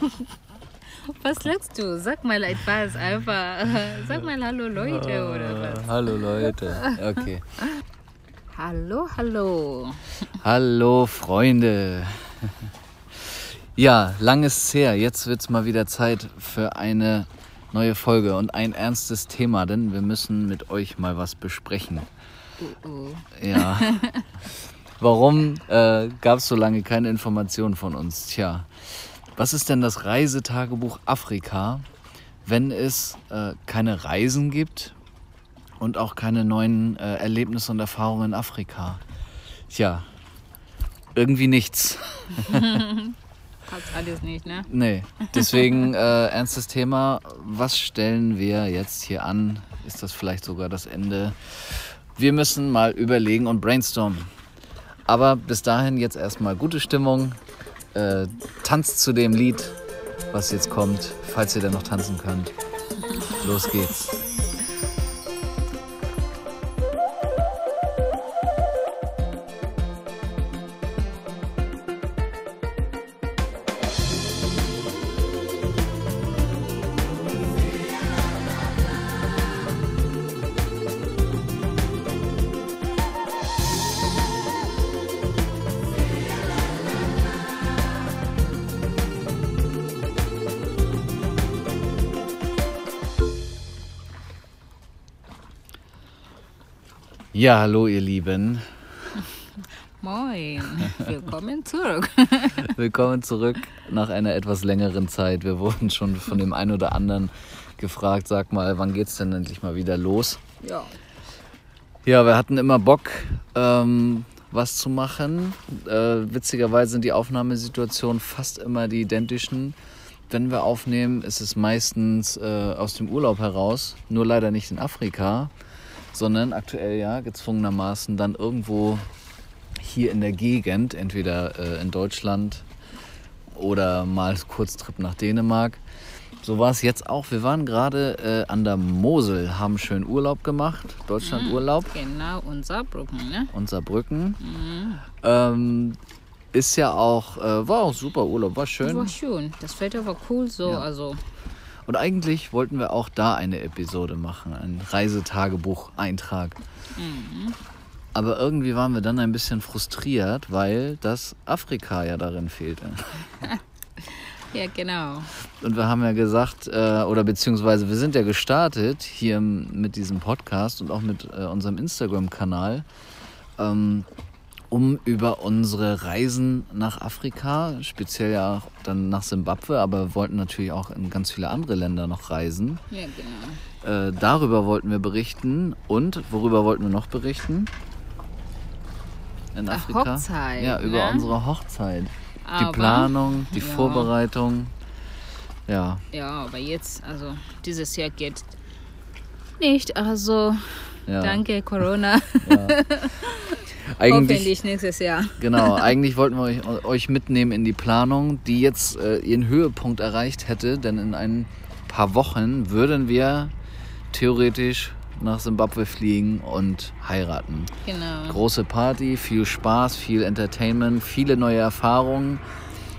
Was sagst du? Sag mal etwas einfach. Sag mal Hallo Leute oder was? Hallo Leute. Okay. Hallo, hallo. Hallo Freunde. Ja, lang ist es her. Jetzt wird es mal wieder Zeit für eine neue Folge und ein ernstes Thema, denn wir müssen mit euch mal was besprechen. Uh, uh. Ja. Warum äh, gab es so lange keine Informationen von uns? Tja, was ist denn das Reisetagebuch Afrika, wenn es äh, keine Reisen gibt und auch keine neuen äh, Erlebnisse und Erfahrungen in Afrika? Tja, irgendwie nichts. Hat's alles nicht, ne? Nee, deswegen äh, ernstes Thema. Was stellen wir jetzt hier an? Ist das vielleicht sogar das Ende? Wir müssen mal überlegen und brainstormen. Aber bis dahin jetzt erstmal gute Stimmung. Äh, tanzt zu dem Lied, was jetzt kommt, falls ihr denn noch tanzen könnt. Los geht's. Ja, hallo ihr Lieben. Moin. Willkommen zurück. Willkommen zurück nach einer etwas längeren Zeit. Wir wurden schon von dem einen oder anderen gefragt, sag mal, wann geht's denn endlich mal wieder los? Ja. Ja, wir hatten immer Bock, ähm, was zu machen. Äh, witzigerweise sind die Aufnahmesituationen fast immer die identischen. Wenn wir aufnehmen, ist es meistens äh, aus dem Urlaub heraus, nur leider nicht in Afrika, sondern aktuell ja gezwungenermaßen dann irgendwo hier in der Gegend, entweder äh, in Deutschland oder mal Kurztrip nach Dänemark. So war es jetzt auch. Wir waren gerade äh, an der Mosel, haben schön Urlaub gemacht, Deutschlandurlaub. Genau, unser Brücken, ne? und Saarbrücken. Mhm. Ähm, ist ja auch, äh, war auch super Urlaub, war schön. War schön. Das Wetter war cool so, Ja. also. Und eigentlich wollten wir auch da eine Episode machen, ein Reisetagebuch-Eintrag. Mhm. Aber irgendwie waren wir dann ein bisschen frustriert, weil das Afrika ja darin fehlte. Ja, genau. Und wir haben ja gesagt, äh, oder beziehungsweise wir sind ja gestartet hier mit diesem Podcast und auch mit äh, unserem Instagram-Kanal, ähm, um über unsere Reisen nach Afrika, speziell ja auch dann nach Simbabwe, aber wir wollten natürlich auch in ganz viele andere Länder noch reisen. Ja, genau. Äh, darüber wollten wir berichten und worüber wollten wir noch berichten? In Ach, Afrika? Hochzeit, Ja, über ne? unsere Hochzeit. Die Aber- Planung, die Ja. Vorbereitung. Ja, Ja, aber jetzt, also dieses Jahr geht nicht. Also, ja. danke Corona. Eigentlich, Hoffentlich nächstes Jahr. genau, eigentlich wollten wir euch, euch mitnehmen in die Planung, die jetzt äh, ihren Höhepunkt erreicht hätte, denn in ein paar Wochen würden wir theoretisch nach Simbabwe fliegen und heiraten. Genau. Große Party, viel Spaß, viel Entertainment, viele neue Erfahrungen,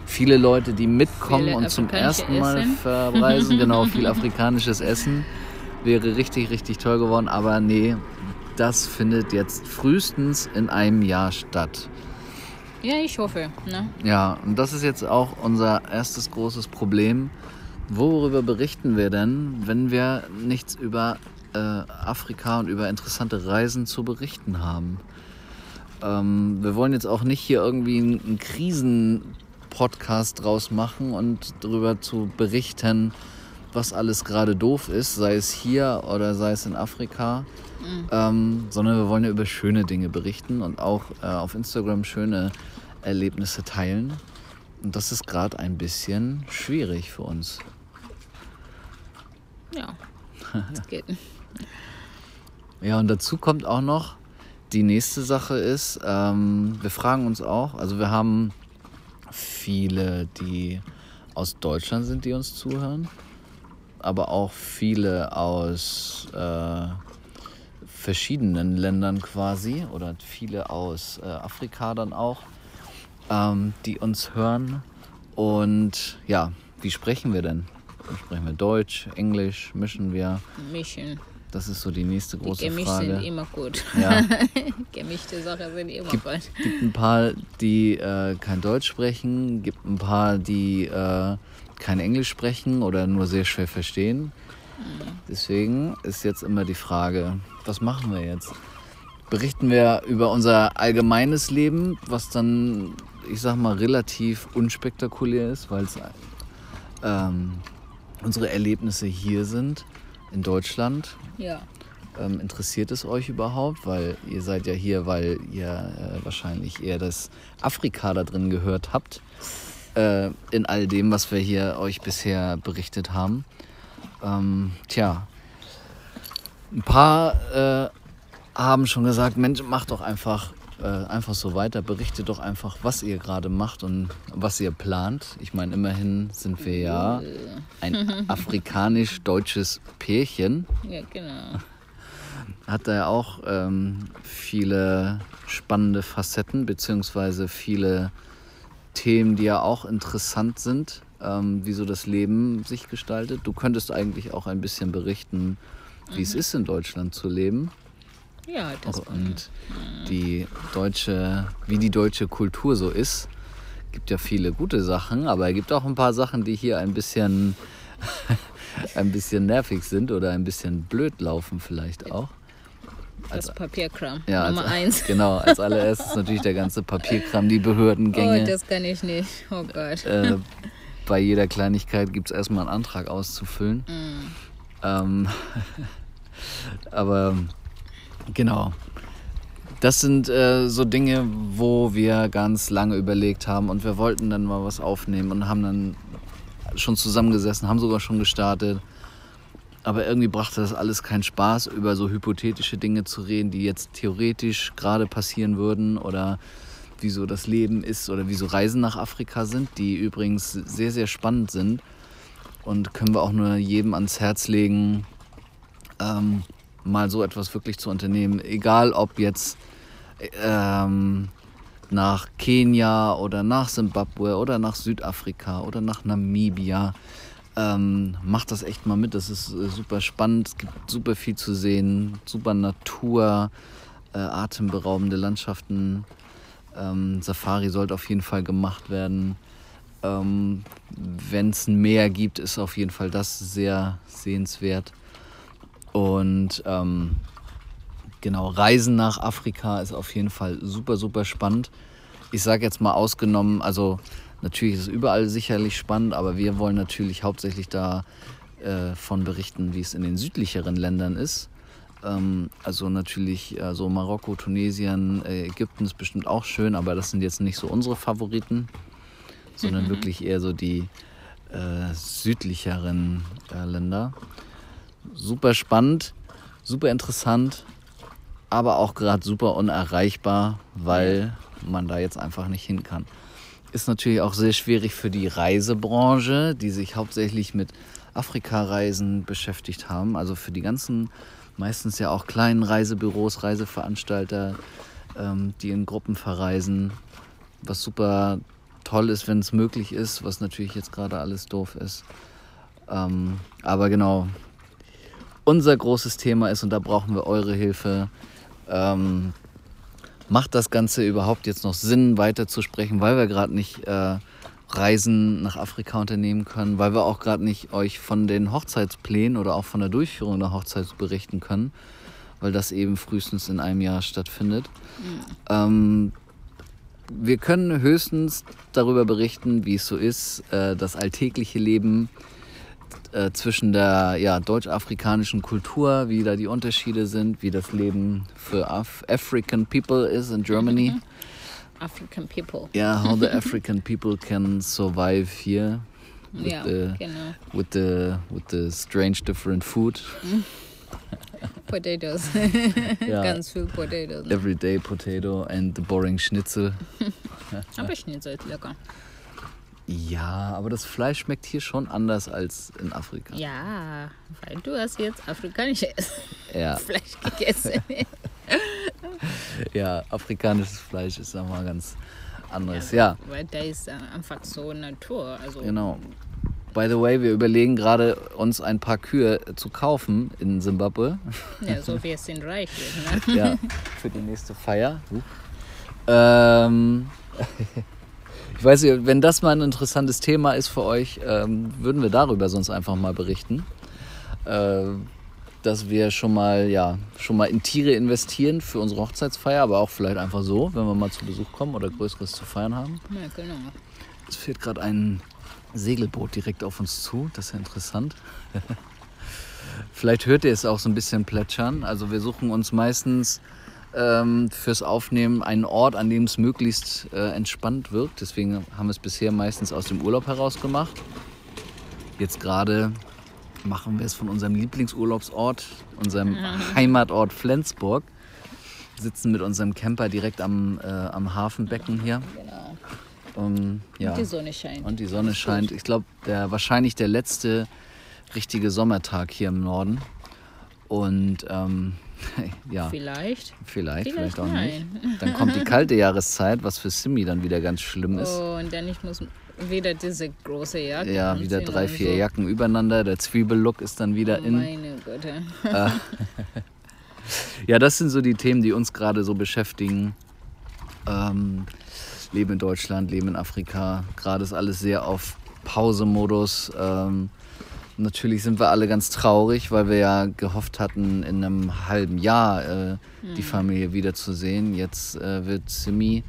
viele Leute, die mitkommen Viele und zum ersten Mal Essen. verreisen. Genau, viel afrikanisches Essen. Wäre richtig, richtig toll geworden, aber nee, das findet jetzt frühestens in einem Jahr statt. Ja, ich hoffe. Ne? Ja, und das ist jetzt auch unser erstes großes Problem. Worüber berichten wir denn, wenn wir nichts über äh, Afrika und über interessante Reisen zu berichten haben? Ähm, wir wollen jetzt auch nicht hier irgendwie einen, einen Krisen-Podcast draus machen und darüber zu berichten, was alles gerade doof ist, sei es hier oder sei es in Afrika, ähm, sondern wir wollen ja über schöne Dinge berichten und auch äh, auf Instagram schöne Erlebnisse teilen. Und das ist gerade ein bisschen schwierig für uns. Ja, das geht. Ja, und dazu kommt auch noch, die nächste Sache ist, ähm, wir fragen uns auch, also wir haben viele, die aus Deutschland sind, die uns zuhören, aber auch viele aus äh, verschiedenen Ländern quasi oder viele aus äh, Afrika dann auch, ähm, die uns hören. Und ja, wie sprechen wir denn? Sprechen wir Deutsch, Englisch, mischen wir? Mischen. Das ist so die nächste Die große gemischt sind Frage. immer gut. Ja. Gemischte Sachen sind immer Gibt- gut. gibt ein paar, die äh, kein Deutsch sprechen, gibt ein paar, die äh, kein Englisch sprechen oder nur sehr schwer verstehen. Deswegen ist jetzt immer die Frage, was machen wir jetzt? Berichten wir über unser allgemeines Leben, was dann, ich sag mal, relativ unspektakulär ist, weil es ähm, unsere Erlebnisse hier sind in Deutschland, Ja. ähm, interessiert es euch überhaupt? Weil ihr seid ja hier, weil ihr äh, wahrscheinlich eher das Afrika da drin gehört habt. Äh, in all dem, was wir hier euch bisher berichtet haben. Ähm, tja, ein paar äh, haben schon gesagt, Mensch, macht doch einfach, äh, einfach so weiter. Berichtet doch einfach, was ihr gerade macht und was ihr plant. Ich meine, immerhin sind wir ja ein afrikanisch-deutsches Pärchen Ja, genau. hat er ja auch ähm, viele spannende Facetten, beziehungsweise viele Themen, die ja auch interessant sind, ähm, wie so das Leben sich gestaltet. Du könntest eigentlich auch ein bisschen berichten, wie es ist, in Deutschland zu leben Ja, das und die deutsche, wie die deutsche Kultur so ist. Gibt ja viele gute Sachen, aber es gibt auch ein paar Sachen, die hier ein bisschen, ein bisschen nervig sind oder ein bisschen blöd laufen vielleicht auch. Das Papierkram. Ja, Nummer als, eins. Genau, als allererstes natürlich der ganze Papierkram, die Oh, Behördengänge. das kann ich nicht. Oh Gott. äh, bei jeder Kleinigkeit gibt es erstmal einen Antrag auszufüllen. Ähm, aber genau. Das sind äh, so Dinge, wo wir ganz lange überlegt haben und wir wollten dann mal was aufnehmen und haben dann schon zusammengesessen, haben sogar schon gestartet. Aber irgendwie brachte das alles keinen Spaß, über so hypothetische Dinge zu reden, die jetzt theoretisch gerade passieren würden oder wie so das Leben ist oder wie so Reisen nach Afrika sind, die übrigens sehr, sehr spannend sind. Und können wir auch nur jedem ans Herz legen, ähm, mal so etwas wirklich zu unternehmen. Egal ob jetzt ähm, nach Kenia oder nach Simbabwe oder nach Südafrika oder nach Namibia. Ähm, macht das echt mal mit. Das ist äh, super spannend. Es gibt super viel zu sehen. Super Natur, äh, atemberaubende Landschaften. Ähm, Safari sollte auf jeden Fall gemacht werden. Ähm, Wenn es ein Meer gibt, ist auf jeden Fall das sehr sehenswert. Und ähm, genau, Reisen nach Afrika ist auf jeden Fall super, super spannend. Ich sage jetzt mal ausgenommen, also natürlich ist es überall sicherlich spannend, aber wir wollen natürlich hauptsächlich da äh, von berichten, wie es in den südlicheren Ländern ist. Ähm, also natürlich äh, so Marokko, Tunesien, äh, Ägypten ist bestimmt auch schön, aber das sind jetzt nicht so unsere Favoriten, sondern wirklich eher so die äh, südlicheren äh, Länder. Super spannend, super interessant, aber auch gerade super unerreichbar, weil man da jetzt einfach nicht hin kann. Ist natürlich auch sehr schwierig für die Reisebranche, die sich hauptsächlich mit Afrika-Reisen beschäftigt haben. Also für die ganzen, meistens ja auch kleinen Reisebüros, Reiseveranstalter, ähm, die in Gruppen verreisen, was super toll ist, wenn es möglich ist, was natürlich jetzt gerade alles doof ist. Ähm, aber genau, unser großes Thema ist, und da brauchen wir eure Hilfe, ähm, macht das Ganze überhaupt jetzt noch Sinn, weiterzusprechen, weil wir gerade nicht äh, Reisen nach Afrika unternehmen können, weil wir auch gerade nicht euch von den Hochzeitsplänen oder auch von der Durchführung der Hochzeit berichten können, weil das eben frühestens in einem Jahr stattfindet. Ähm, wir können höchstens darüber berichten, wie es so ist, äh, das alltägliche Leben äh, zwischen der ja, deutsch-afrikanischen Kultur, wie da die Unterschiede sind, wie das Leben für Af African people is in Germany. African people. Yeah, how the African people can survive here with Ja, the genau. with the with the strange different food. Potatoes. Ja. Ganz viel Potatoes. Everyday potato and the boring Schnitzel. Aber Schnitzel ist lecker. Ja, aber das Fleisch schmeckt hier schon anders als in Afrika. Ja, weil du hast jetzt afrikanisches Ja, Fleisch gegessen. ja afrikanisches Fleisch ist nochmal ganz anderes. Ja, Weil da ist einfach so Natur. Also genau. By the way, wir überlegen gerade, uns ein paar Kühe zu kaufen in Simbabwe. Ja, so wir sind reich ne? Ja, für die nächste Feier. Ähm, ich weiß nicht, wenn das mal ein interessantes Thema ist für euch, ähm, würden wir darüber sonst einfach mal berichten. Äh, dass wir schon mal, ja, schon mal in Tiere investieren für unsere Hochzeitsfeier, aber auch vielleicht einfach so, wenn wir mal zu Besuch kommen oder Größeres zu feiern haben. Ja, genau. Es fährt gerade ein Segelboot direkt auf uns zu. Das ist ja interessant. Vielleicht hört ihr es auch so ein bisschen plätschern. Also wir suchen uns meistens ähm, fürs Aufnehmen einen Ort, an dem es möglichst äh, entspannt wirkt. Deswegen haben wir es bisher meistens aus dem Urlaub heraus gemacht. Jetzt gerade machen wir es von unserem Lieblingsurlaubsort, unserem Heimatort Flensburg. Sitzen mit unserem Camper direkt am, äh, am Hafenbecken hier. genau. Um, ja. Und die Sonne scheint. Und die Sonne scheint. Ich glaube, der wahrscheinlich der letzte richtige Sommertag hier im Norden. Und ähm, ja, Vielleicht. vielleicht, vielleicht, vielleicht auch nein. nicht. Dann kommt die kalte Jahreszeit, was für Simi dann wieder ganz schlimm ist. Oh, und dann ich muss wieder diese große Jacke Ja, wieder drei, vier so. Jacken übereinander. Der Zwiebellook ist dann wieder in. Meine Güte. Ja, das sind so die Themen, die uns gerade so beschäftigen. Ähm, leben in Deutschland, leben in Afrika. Gerade ist alles sehr auf Pausemodus. Ähm, natürlich sind wir alle ganz traurig, weil wir ja gehofft hatten, in einem halben Jahr äh, die Familie wiederzusehen. Jetzt äh, wird Simi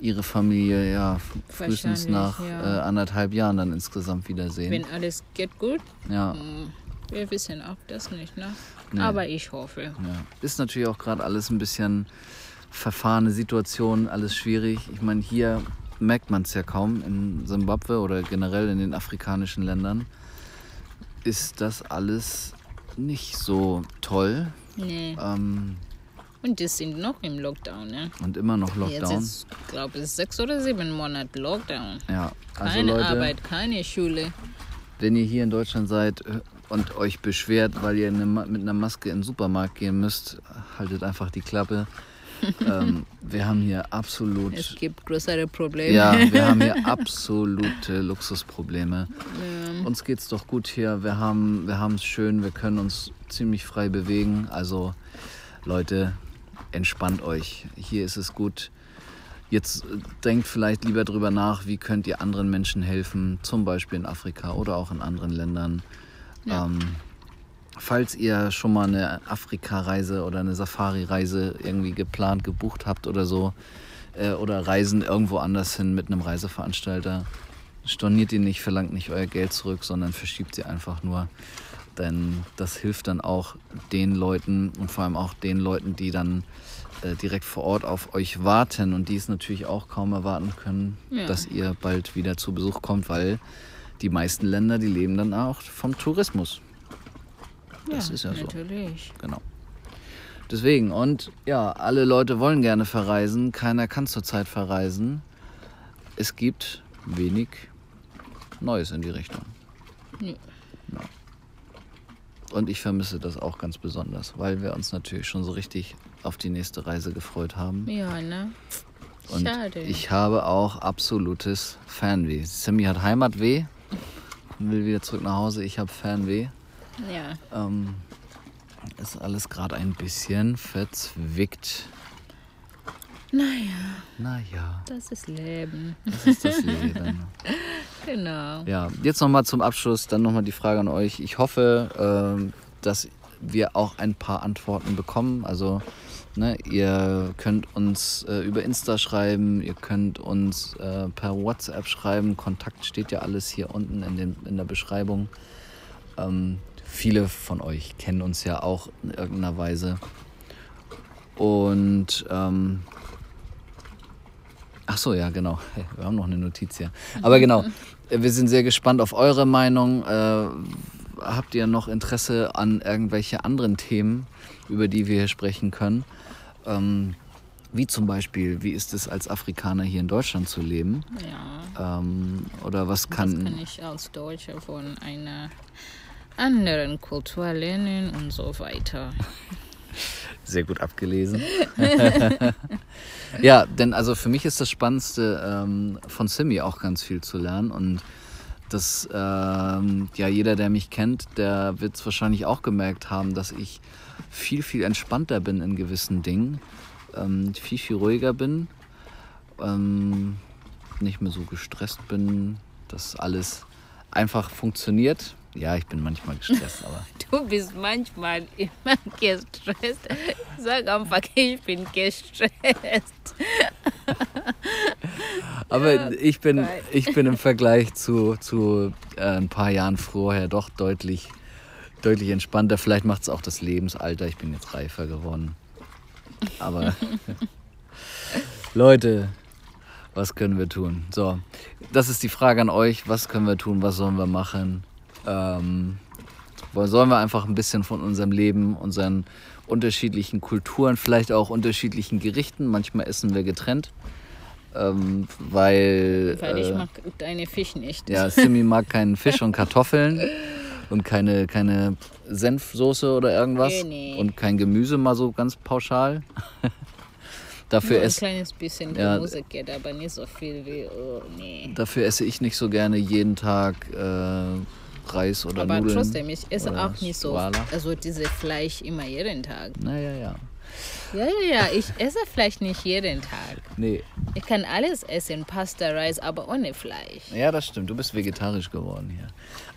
ihre Familie ja frühestens nach ja. äh, anderthalb Jahren dann insgesamt wiedersehen. Wenn alles geht gut, ja. wir wissen auch das nicht, ne? Nee. Aber ich hoffe. Ja. Ist natürlich auch gerade alles ein bisschen verfahrene Situation, alles schwierig. Ich meine, hier merkt man es ja kaum. In Simbabwe oder generell in den afrikanischen Ländern ist das alles nicht so toll. Nee. Ähm, Und die sind noch im Lockdown, ne? und immer noch Jetzt Lockdown. ist, glaube ich, sechs oder sieben Monate Lockdown. Ja, also Keine Leute, Arbeit, keine Schule. wenn ihr hier in Deutschland seid äh, und euch beschwert, weil ihr mit einer Maske in den Supermarkt gehen müsst, haltet einfach die Klappe. Ähm, wir haben hier absolut Es gibt größere Probleme. Ja, wir haben hier absolute Luxusprobleme. Uns geht's doch gut hier. Wir haben wir es schön. Wir können uns ziemlich frei bewegen. Also Leute, entspannt euch. Hier ist es gut. Jetzt äh, denkt vielleicht lieber drüber nach, wie könnt ihr anderen Menschen helfen, zum Beispiel in Afrika oder auch in anderen Ländern. Ähm, falls ihr schon mal eine Afrika-Reise oder eine Safari-Reise irgendwie geplant, gebucht habt oder so, äh, oder Reisen irgendwo anders hin mit einem Reiseveranstalter, storniert ihn nicht, verlangt nicht euer Geld zurück, sondern verschiebt sie einfach nur. Denn das hilft dann auch den Leuten und vor allem auch den Leuten, die dann äh, direkt vor Ort auf euch warten und die es natürlich auch kaum erwarten können, Ja. dass ihr bald wieder zu Besuch kommt, weil die meisten Länder, die leben dann auch vom Tourismus. Das ist ja so. Natürlich. Genau. Deswegen, und ja, alle Leute wollen gerne verreisen, keiner kann zurzeit verreisen. Es gibt wenig Neues in die Richtung. Ja. Und ich vermisse das auch ganz besonders, weil wir uns natürlich schon so richtig auf die nächste Reise gefreut haben. Ja, ne? Und Schade. ich habe auch absolutes Fernweh. Sammy hat Heimatweh, will wieder zurück nach Hause. Ich habe Fernweh. Ja. Ähm, ist alles gerade ein bisschen verzwickt. Naja, Naja, das ist Leben. das ist das Leben. Genau. Ja, jetzt nochmal zum Abschluss, dann nochmal die Frage an euch. Ich hoffe, ähm, dass wir auch ein paar Antworten bekommen. Also, ne, ihr könnt uns äh, über Insta schreiben, ihr könnt uns äh, per WhatsApp schreiben. Kontakt steht ja alles hier unten in, den, in der Beschreibung. Ähm, viele von euch kennen uns ja auch in irgendeiner Weise. Und ähm, Ach so, ja, genau. Hey, wir haben noch eine Notiz hier. Aber genau, wir sind sehr gespannt auf eure Meinung. Äh, habt ihr noch Interesse an irgendwelche anderen Themen, über die wir hier sprechen können? Ähm, wie zum Beispiel, wie ist es als Afrikaner hier in Deutschland zu leben? Ja. Ähm, oder was Was kann, kann ich als Deutscher von einer anderen Kultur lernen und so weiter? Sehr gut abgelesen. ja, denn also für mich ist das Spannendste ähm, von Simi auch ganz viel zu lernen und Das, ähm, ja, jeder, der mich kennt, der wird es wahrscheinlich auch gemerkt haben, dass ich viel, viel entspannter bin in gewissen Dingen, ähm, viel, viel ruhiger bin, ähm, nicht mehr so gestresst bin, dass alles einfach funktioniert. Ja, ich bin manchmal gestresst, aber Du bist manchmal immer gestresst. Sag einfach, ich bin gestresst. Aber ich, bin, geil. ich bin im Vergleich zu, zu äh, ein paar Jahren vorher doch deutlich, deutlich entspannter. Vielleicht macht es auch das Lebensalter. Ich bin jetzt reifer geworden. Aber Leute, was können wir tun? So, das ist die Frage an euch. Was können wir tun? Was sollen wir machen? Ähm, sollen wir einfach ein bisschen von unserem Leben, unseren unterschiedlichen Kulturen, vielleicht auch unterschiedlichen Gerichten, manchmal essen wir getrennt, ähm, weil, Weil ich äh, mag deine Fisch nicht. ja, Simi mag keinen Fisch und Kartoffeln und keine, keine Senfsoße oder irgendwas Nee, nee. und kein Gemüse mal so ganz pauschal. Dafür, Nur ein kleines bisschen Ja. Gemüse geht, aber nicht so viel wie, oh nee. dafür esse ich nicht so gerne jeden Tag äh, Reis oder Aber Nudeln. trotzdem, ich esse auch nicht so, Suala. also diese Fleisch immer jeden Tag. Naja, ja. Ja, ja, ja, ich esse Fleisch nicht jeden Tag. Nee, Ich kann alles essen, Pasta, Reis, aber ohne Fleisch. Ja, das stimmt. Du bist vegetarisch geworden hier.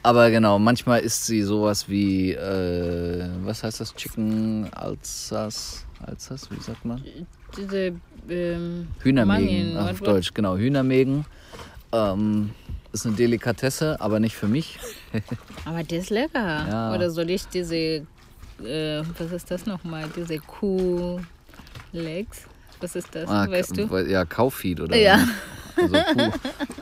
Aber genau, manchmal isst sie sowas wie, äh, was heißt das? Chicken Alsace? Alsace, wie sagt man? Diese ähm, Hühnermägen auf what- Deutsch, genau. Hühnermägen. Ähm, ist eine Delikatesse, aber nicht für mich. Aber das ist lecker. Ja. Oder soll ich diese, äh, was ist das nochmal? Diese Kuh-Legs? Was ist das? Ah, weißt du? Ja, Kaufeed oder Ja. Also Kuh,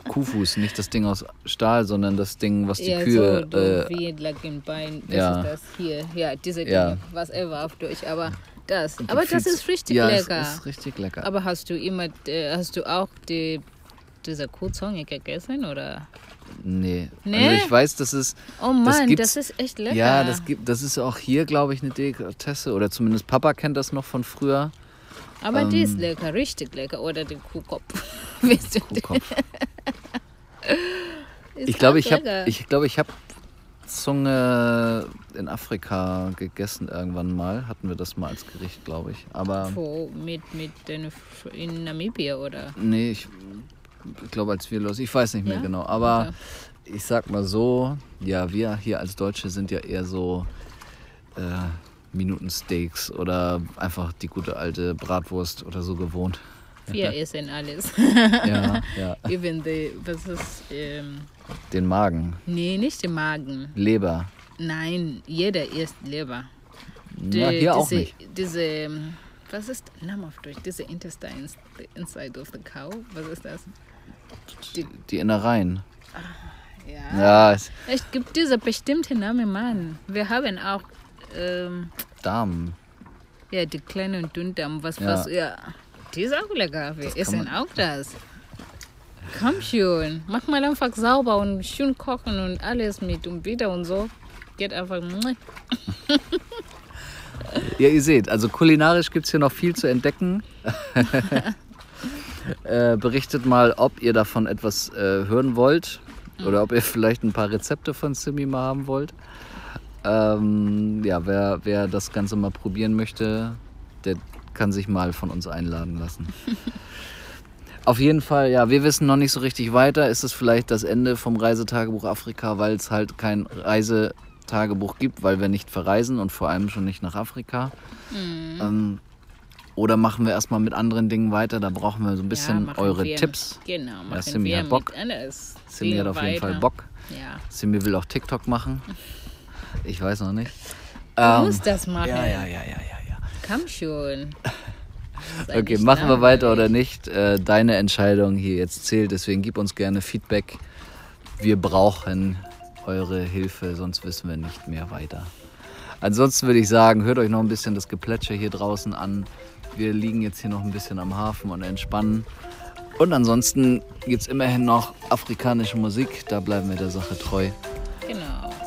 Kuhfuß, nicht das Ding aus Stahl, sondern das Ding, was die ja, Kühe. so, du, äh, wie like in Bein. Das ja. ist das hier. Ja, diese Ja. Dinge, was ever auf Deutsch. Aber das. Aber das ist richtig ja, lecker. Es ist richtig lecker. Aber hast du immer, äh, hast du auch die, diese Kuhzunge gegessen oder? nee. Nee? Also ich weiß, dass es. Oh Mann, das, gibt's- ist echt lecker. Ja, das gibt, das ist auch hier, glaube ich, eine Delikatesse. Oder zumindest Papa kennt das noch von früher. Aber die ähm, ist lecker, richtig lecker. Oder den Kuhkopf. Weißt du, Kuhkopf. ist Ich glaube, ich habe, ich glaube, ich habe Zunge in Afrika gegessen irgendwann mal. Hatten wir das mal als Gericht, glaube ich. Aber Wo, mit, mit den, in Namibia oder? nee, ich, ich glaube, als wir los, ich weiß nicht mehr Ja? genau. Aber Okay. ich sag mal so, ja, wir hier als Deutsche sind ja eher so äh, Minutensteaks oder einfach die gute alte Bratwurst oder so gewohnt. Wir essen alles. Ja, ja. Even the, was ist, ähm, Den Magen, nee, nicht den Magen. Leber. Nein, jeder isst Leber. Ja, Die- hier auch diese, nicht. Diese, ähm, was ist der Name auf Deutsch? Diese Intestines, the inside of the cow. Was ist das? Die, Die Innereien. ja. Ja, es- gibt diese bestimmte Name, Mann. Wir haben auch, ähm, Darm. ja, die kleinen Dünndarm, was, Ja. was, ja. Die ist auch lecker. Wir essen auch das. Komm schon. Mach mal einfach sauber und schön kochen und alles mit und wieder und so. Geht einfach. Ja, ihr seht, also kulinarisch gibt es hier noch viel zu entdecken. äh, berichtet mal, ob ihr davon etwas äh, hören wollt oder ob ihr vielleicht ein paar Rezepte von Simi mal haben wollt. Ähm, ja, wer, wer das Ganze mal probieren möchte, der kann sich mal von uns einladen lassen. Auf jeden Fall, ja, wir wissen noch nicht so richtig weiter. Ist es vielleicht das Ende vom Reisetagebuch Afrika, weil es halt kein Reisetagebuch gibt, weil wir nicht verreisen und vor allem schon nicht nach Afrika. Ähm, oder machen wir erstmal mit anderen Dingen weiter? Da brauchen wir so ein bisschen machen eure wir, Tipps. Genau, machen Simi wir hat Bock. Simi hat auf jeden Fall weiter. Bock. Ja. Simi will auch TikTok machen. Ich weiß noch nicht. Du Ähm, musst das machen. ja, ja, ja, ja, ja, ja. Komm schon. Okay, machen wir weiter oder nicht? Äh, deine Entscheidung hier jetzt zählt, deswegen gib uns gerne Feedback. Wir brauchen eure Hilfe, sonst wissen wir nicht mehr weiter. Ansonsten würde ich sagen, hört euch noch ein bisschen das Geplätscher hier draußen an. Wir liegen jetzt hier noch ein bisschen am Hafen und entspannen. Und ansonsten gibt es immerhin noch afrikanische Musik, da bleiben wir der Sache treu. Genau.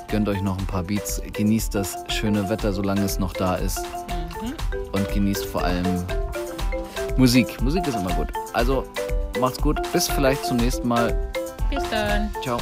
Gönnt euch noch ein paar Beats, genießt das schöne Wetter, solange es noch da ist. Und genießt vor allem Musik. Musik ist immer gut. Also macht's gut, bis vielleicht zum nächsten Mal. Bis dann. Ciao.